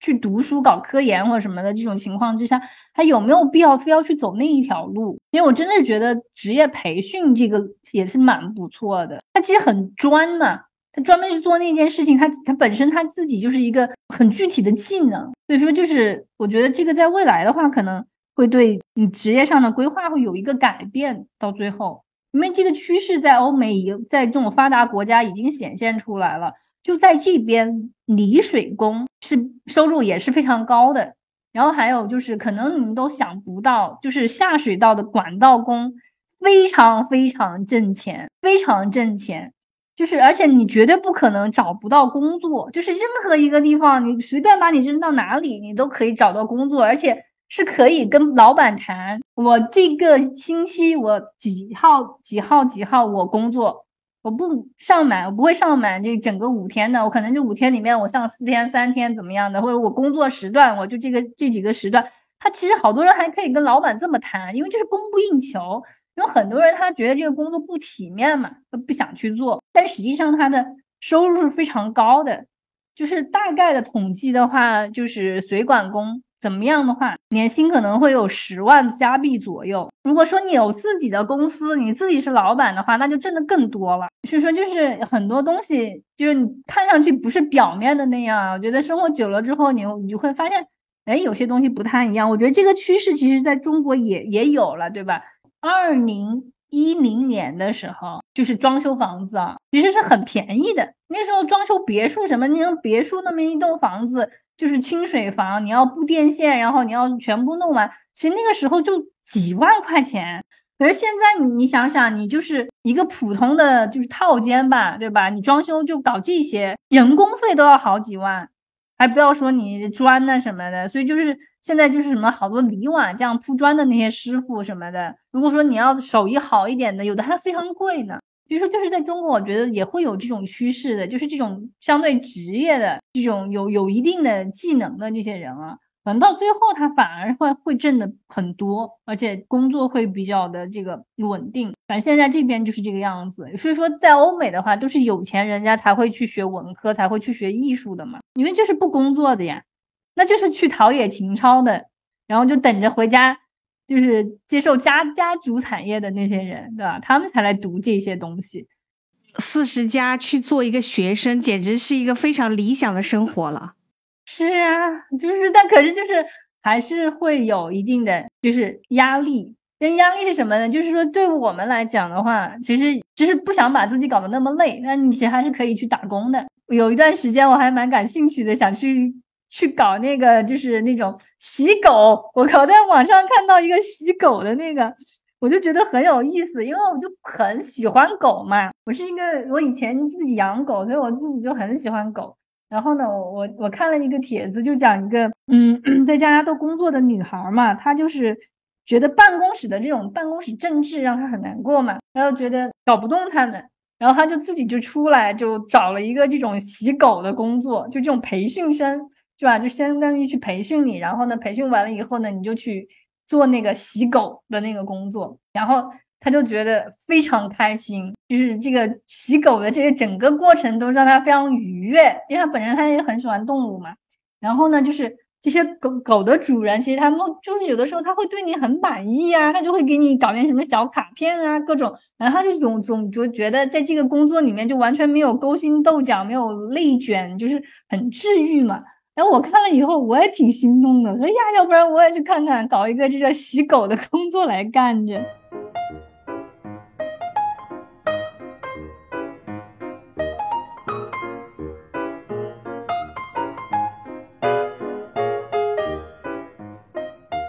去读书搞科研或者什么的这种情况之下，他有没有必要非要去走那一条路？因为我真的是觉得职业培训这个也是蛮不错的。他其实很专嘛，他专门去做那件事情，他他本身他自己就是一个很具体的技能。所以说，就是我觉得这个在未来的话，可能会对你职业上的规划会有一个改变。到最后，因为这个趋势在欧美，在这种发达国家已经显现出来了。就在这边，泥水工是收入也是非常高的。然后还有就是，可能你们都想不到，就是下水道的管道工非常非常挣钱，非常挣钱。就是而且你绝对不可能找不到工作，就是任何一个地方，你随便把你扔到哪里，你都可以找到工作，而且是可以跟老板谈，我这个星期我几号几号几号我工作。我不上满，我不会上满这整个五天的，我可能这五天里面我上四天、三天怎么样的，或者我工作时段我就这个这几个时段，他其实好多人还可以跟老板这么谈，因为就是供不应求，有很多人他觉得这个工作不体面嘛，他不想去做，但实际上他的收入是非常高的，就是大概的统计的话，就是水管工。怎么样的话，年薪可能会有十万加币左右。如果说你有自己的公司，你自己是老板的话，那就挣的更多了。所以说，就是很多东西，就是你看上去不是表面的那样啊。我觉得生活久了之后，你你就会发现，哎，有些东西不太一样。我觉得这个趋势其实在中国也也有了，对吧？二零一零年的时候，就是装修房子啊，其实是很便宜的。那时候装修别墅什么，那种别墅那么一栋房子。就是清水房，你要布电线，然后你要全部弄完，其实那个时候就几万块钱。可是现在你你想想，你就是一个普通的就是套间吧，对吧？你装修就搞这些，人工费都要好几万，还不要说你砖呐什么的。所以就是现在就是什么好多泥瓦匠铺砖的那些师傅什么的，如果说你要手艺好一点的，有的还非常贵呢。比如说，就是在中国，我觉得也会有这种趋势的，就是这种相对职业的这种有有一定的技能的这些人啊，可能到最后他反而会会挣的很多，而且工作会比较的这个稳定。反正现在这边就是这个样子。所以说，在欧美的话，都是有钱人家才会去学文科，才会去学艺术的嘛，因为就是不工作的呀，那就是去陶冶情操的，然后就等着回家。就是接受家家族产业的那些人，对吧？他们才来读这些东西。四十加去做一个学生，简直是一个非常理想的生活了。是啊，就是，但可是就是还是会有一定的就是压力。那压力是什么呢？就是说，对我们来讲的话，其实就是不想把自己搞得那么累，那你其实还是可以去打工的。有一段时间我还蛮感兴趣的，想去。去搞那个就是那种洗狗，我靠，在网上看到一个洗狗的那个，我就觉得很有意思，因为我就很喜欢狗嘛。我是一个，我以前自己养狗，所以我自己就很喜欢狗。然后呢，我我我看了一个帖子，就讲一个嗯，[clears throat] 在加拿大工作的女孩嘛，她就是觉得办公室的这种办公室政治让她很难过嘛，然后觉得搞不动他们，然后她就自己就出来就找了一个这种洗狗的工作，就这种培训生。是吧？就相当于去培训你，然后呢，培训完了以后呢，你就去做那个洗狗的那个工作，然后他就觉得非常开心，就是这个洗狗的这个整个过程都让他非常愉悦，因为他本身他也很喜欢动物嘛。然后呢，就是这些狗狗的主人，其实他们就是有的时候他会对你很满意啊，他就会给你搞点什么小卡片啊，各种，然后他就总总就觉得在这个工作里面就完全没有勾心斗角，没有内卷，就是很治愈嘛。哎，我看了以后，我也挺心动的。说呀，要不然我也去看看，搞一个这叫洗狗的工作来干着。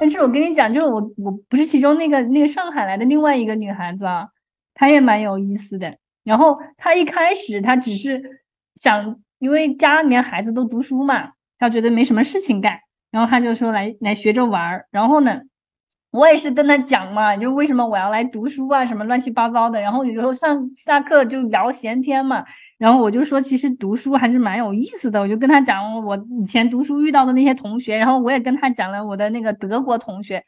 但是我跟你讲，就是我我不是其中那个那个上海来的另外一个女孩子啊，她也蛮有意思的。然后她一开始她只是想，因为家里面孩子都读书嘛。他觉得没什么事情干，然后他就说来来学着玩儿。然后呢，我也是跟他讲嘛，就为什么我要来读书啊，什么乱七八糟的。然后有时候上下课就聊闲天嘛。然后我就说，其实读书还是蛮有意思的。我就跟他讲我以前读书遇到的那些同学，然后我也跟他讲了我的那个德国同学。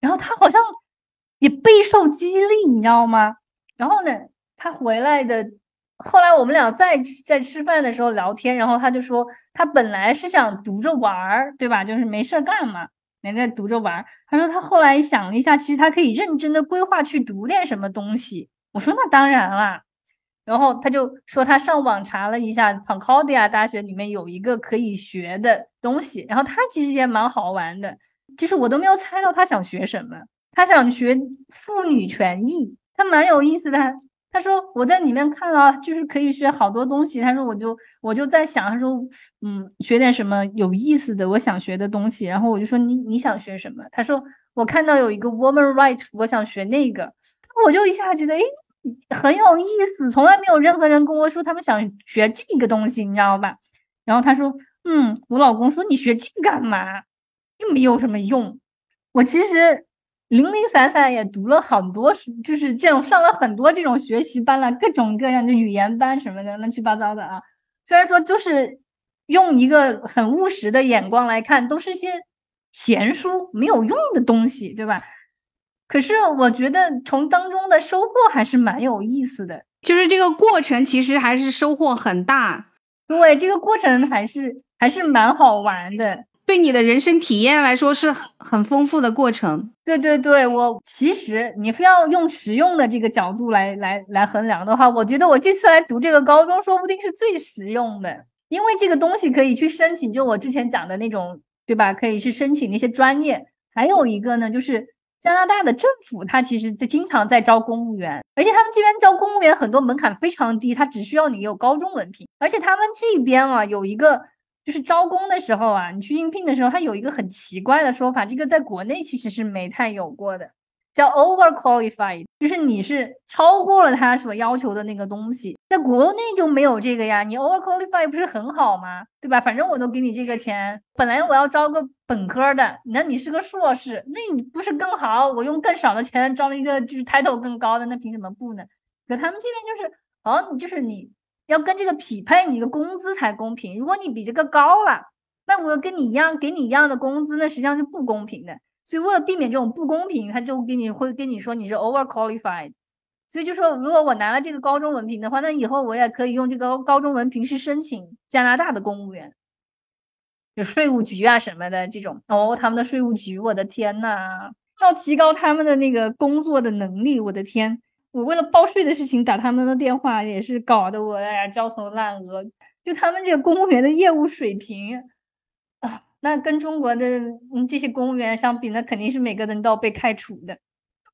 然后他好像也备受激励，你知道吗？然后呢，他回来的。后来我们俩在在吃饭的时候聊天，然后他就说他本来是想读着玩儿，对吧？就是没事儿干嘛，没在读着玩儿。他说他后来想了一下，其实他可以认真的规划去读点什么东西。我说那当然啦。然后他就说他上网查了一下，Concordia 大学里面有一个可以学的东西，然后他其实也蛮好玩的，就是我都没有猜到他想学什么，他想学妇女权益，他蛮有意思的。他说我在里面看到，就是可以学好多东西。他说我就我就在想，他说嗯，学点什么有意思的，我想学的东西。然后我就说你你想学什么？他说我看到有一个 woman right，我想学那个。我就一下觉得，哎，很有意思，从来没有任何人跟我说他们想学这个东西，你知道吧？然后他说，嗯，我老公说你学这干嘛？又没有什么用。我其实零零散散也读了很多书，就是这种上了很多这种学习班了，各种各样的语言班什么的，乱七八糟的啊。虽然说就是用一个很务实的眼光来看，都是些闲书，没有用的东西，对吧？可是我觉得从当中的收获还是蛮有意思的，就是这个过程其实还是收获很大。对，这个过程还是还是蛮好玩的，对你的人生体验来说是很很丰富的过程。对对对，我其实你非要用实用的这个角度来来来衡量的话，我觉得我这次来读这个高中，说不定是最实用的，因为这个东西可以去申请，就我之前讲的那种，对吧？可以去申请那些专业。还有一个呢，就是。加拿大的政府，它其实就经常在招公务员，而且他们这边招公务员很多门槛非常低，他只需要你有高中文凭。而且他们这边啊，有一个就是招工的时候啊，你去应聘的时候，他有一个很奇怪的说法，这个在国内其实是没太有过的。叫 overqualified，就是你是超过了他所要求的那个东西，在国内就没有这个呀。你 overqualified 不是很好吗？对吧？反正我都给你这个钱，本来我要招个本科的，那你是个硕士，那你不是更好？我用更少的钱招了一个就是 title 更高的，那凭什么不呢？可他们这边就是，哦，你就是你要跟这个匹配，你的工资才公平。如果你比这个高了，那我跟你一样，给你一样的工资，那实际上是不公平的。所以为了避免这种不公平，他就跟你会跟你说你是 overqualified。所以就说如果我拿了这个高中文凭的话，那以后我也可以用这个高中文凭去申请加拿大的公务员，有税务局啊什么的这种。哦，他们的税务局，我的天呐，要提高他们的那个工作的能力，我的天！我为了报税的事情打他们的电话，也是搞得我哎呀焦头烂额。就他们这个公务员的业务水平啊。那跟中国的嗯这些公务员相比，那肯定是每个人都要被开除的。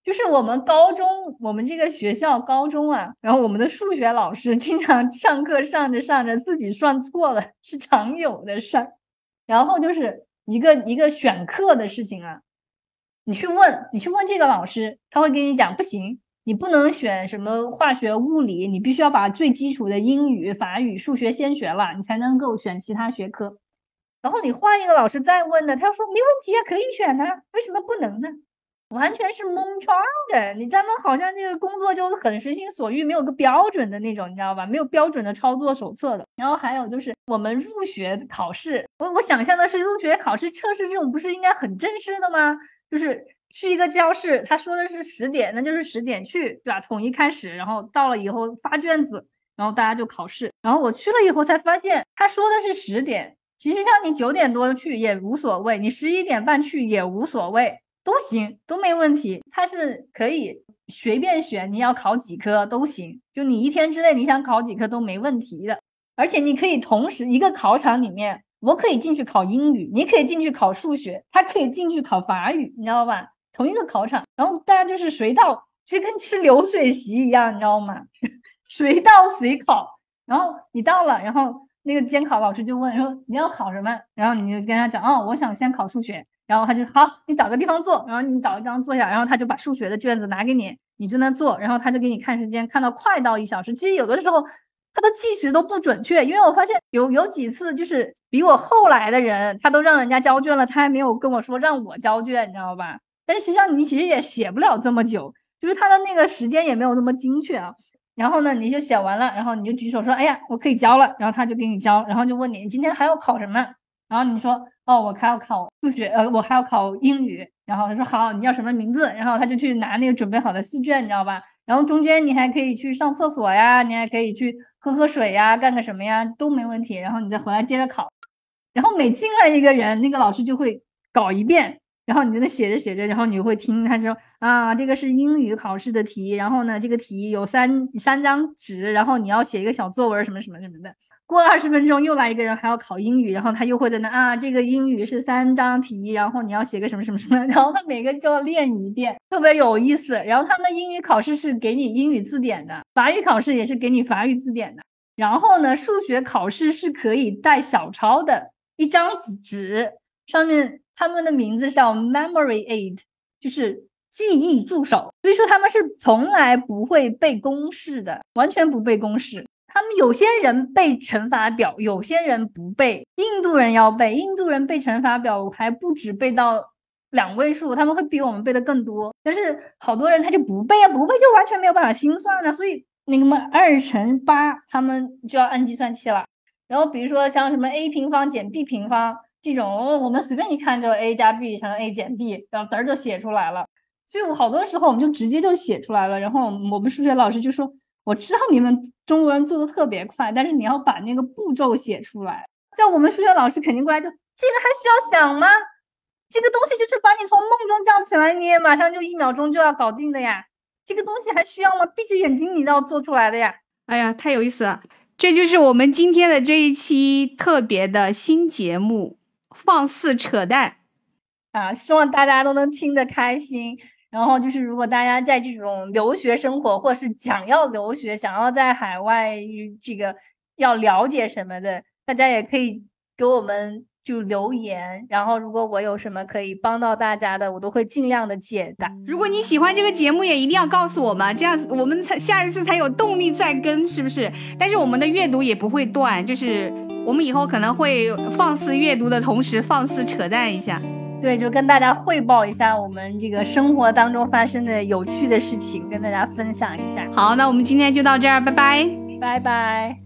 就是我们高中，我们这个学校高中啊，然后我们的数学老师经常上课上着上着自己算错了，是常有的事儿。然后就是一个一个选课的事情啊，你去问，你去问这个老师，他会跟你讲，不行，你不能选什么化学、物理，你必须要把最基础的英语、法语、数学先学了，你才能够选其他学科。然后你换一个老师再问呢，他说没问题啊，可以选呢，为什么不能呢？完全是蒙圈的。你他们好像这个工作就很随心所欲，没有个标准的那种，你知道吧？没有标准的操作手册的。然后还有就是我们入学考试，我我想象的是入学考试测试这种不是应该很正式的吗？就是去一个教室，他说的是十点，那就是十点去，对吧？统一开始，然后到了以后发卷子，然后大家就考试。然后我去了以后才发现，他说的是十点。其实像你九点多去也无所谓，你十一点半去也无所谓，都行，都没问题。他是可以随便选，你要考几科都行，就你一天之内你想考几科都没问题的。而且你可以同时一个考场里面，我可以进去考英语，你可以进去考数学，他可以进去考法语，你知道吧？同一个考场，然后大家就是随到，就跟吃流水席一样，你知道吗？[laughs] 随到随考，然后你到了，然后。那个监考老师就问说你要考什么，然后你就跟他讲哦，我想先考数学，然后他就好，你找个地方坐，然后你找个地方坐下，然后他就把数学的卷子拿给你，你在那坐，然后他就给你看时间，看到快到一小时，其实有的时候他的计时都不准确，因为我发现有有几次就是比我后来的人，他都让人家交卷了，他还没有跟我说让我交卷，你知道吧？但实际上你其实也写不了这么久，就是他的那个时间也没有那么精确啊。然后呢，你就写完了，然后你就举手说：“哎呀，我可以交了。”然后他就给你交，然后就问你：“你今天还要考什么？”然后你说：“哦，我还要考数学，呃，我还要考英语。”然后他说：“好，你叫什么名字？”然后他就去拿那个准备好的试卷，你知道吧？然后中间你还可以去上厕所呀，你还可以去喝喝水呀，干个什么呀都没问题。然后你再回来接着考。然后每进来一个人，那个老师就会搞一遍。然后你在那写着写着，然后你就会听他说啊，这个是英语考试的题，然后呢，这个题有三三张纸，然后你要写一个小作文什么什么什么的。过了二十分钟，又来一个人还要考英语，然后他又会在那啊，这个英语是三张题，然后你要写个什么什么什么，[laughs] 然后他每个就要练一遍，特别有意思。然后他们的英语考试是给你英语字典的，法语考试也是给你法语字典的。然后呢，数学考试是可以带小抄的，一张纸上面。他们的名字叫 Memory Aid，就是记忆助手，所以说他们是从来不会背公式的，完全不背公式。他们有些人背乘法表，有些人不背。印度人要背，印度人背乘法表还不止背到两位数，他们会比我们背的更多。但是好多人他就不背啊，不背就完全没有办法心算了。所以那个么二乘八，他们就要按计算器了。然后比如说像什么 a 平方减 b 平方这种，我们随便一看就 a 加 b 乘 a 减 b，然后嘚儿就写出来了。所以好多时候我们就直接就写出来了。然后我们数学老师就说。我知道你们中国人做的特别快，但是你要把那个步骤写出来。像我们数学老师肯定过来就，这个还需要想吗？这个东西就是把你从梦中叫起来，你也马上就一秒钟就要搞定的呀。这个东西还需要吗？闭着眼睛你都要做出来的呀。哎呀，太有意思了！这就是我们今天的这一期特别的新节目，放肆扯淡啊！希望大家都能听得开心。然后就是，如果大家在这种留学生活，或是想要留学、想要在海外这个要了解什么的，大家也可以给我们就留言。然后，如果我有什么可以帮到大家的，我都会尽量的解答。如果你喜欢这个节目，也一定要告诉我们，这样子我们才下一次才有动力再更，是不是？但是我们的阅读也不会断，就是我们以后可能会放肆阅读的同时，放肆扯淡一下。对，就跟大家汇报一下我们这个生活当中发生的有趣的事情，跟大家分享一下。好，那我们今天就到这儿，拜拜，拜拜。